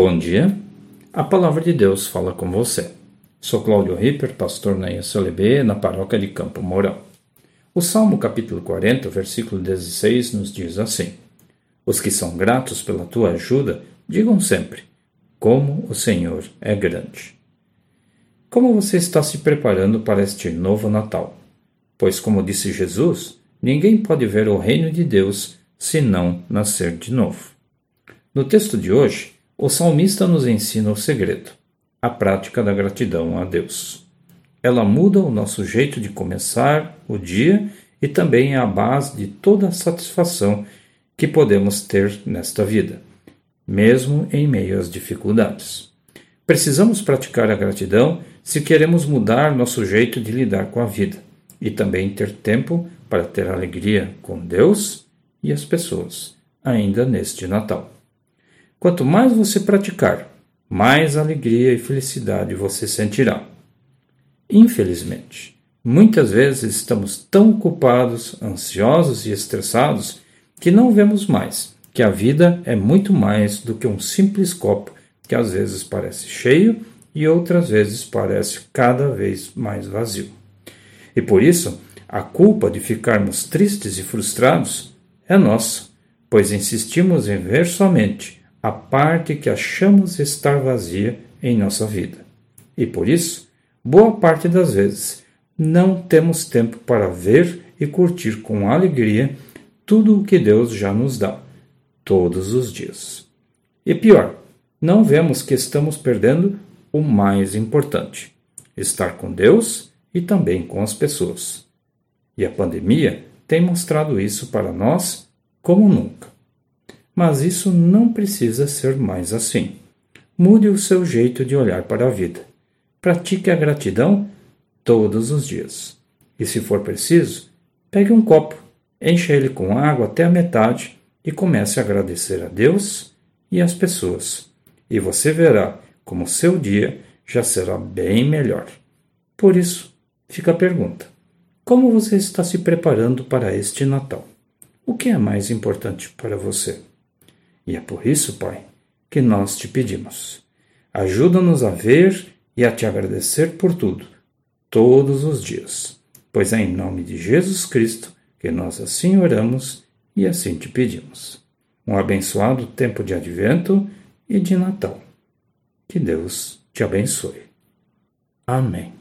Bom dia, a palavra de Deus fala com você. Sou Cláudio Ripper, pastor na ISLB, na paróquia de Campo Mourão. O Salmo capítulo 40, versículo 16 nos diz assim: Os que são gratos pela tua ajuda, digam sempre: Como o Senhor é grande. Como você está se preparando para este novo Natal? Pois, como disse Jesus, ninguém pode ver o reino de Deus se não nascer de novo. No texto de hoje, o salmista nos ensina o segredo, a prática da gratidão a Deus. Ela muda o nosso jeito de começar o dia e também é a base de toda a satisfação que podemos ter nesta vida, mesmo em meio às dificuldades. Precisamos praticar a gratidão se queremos mudar nosso jeito de lidar com a vida e também ter tempo para ter alegria com Deus e as pessoas, ainda neste Natal. Quanto mais você praticar, mais alegria e felicidade você sentirá. Infelizmente, muitas vezes estamos tão ocupados, ansiosos e estressados que não vemos mais que a vida é muito mais do que um simples copo que às vezes parece cheio e outras vezes parece cada vez mais vazio. E por isso, a culpa de ficarmos tristes e frustrados é nossa, pois insistimos em ver somente a parte que achamos estar vazia em nossa vida. E por isso, boa parte das vezes, não temos tempo para ver e curtir com alegria tudo o que Deus já nos dá, todos os dias. E pior, não vemos que estamos perdendo o mais importante: estar com Deus e também com as pessoas. E a pandemia tem mostrado isso para nós como nunca. Mas isso não precisa ser mais assim. Mude o seu jeito de olhar para a vida. Pratique a gratidão todos os dias. E se for preciso, pegue um copo, encha ele com água até a metade e comece a agradecer a Deus e às pessoas. E você verá como seu dia já será bem melhor. Por isso, fica a pergunta: como você está se preparando para este Natal? O que é mais importante para você? E é por isso, Pai, que nós te pedimos. Ajuda-nos a ver e a te agradecer por tudo, todos os dias, pois é em nome de Jesus Cristo que nós assim oramos e assim te pedimos. Um abençoado tempo de advento e de Natal. Que Deus te abençoe. Amém.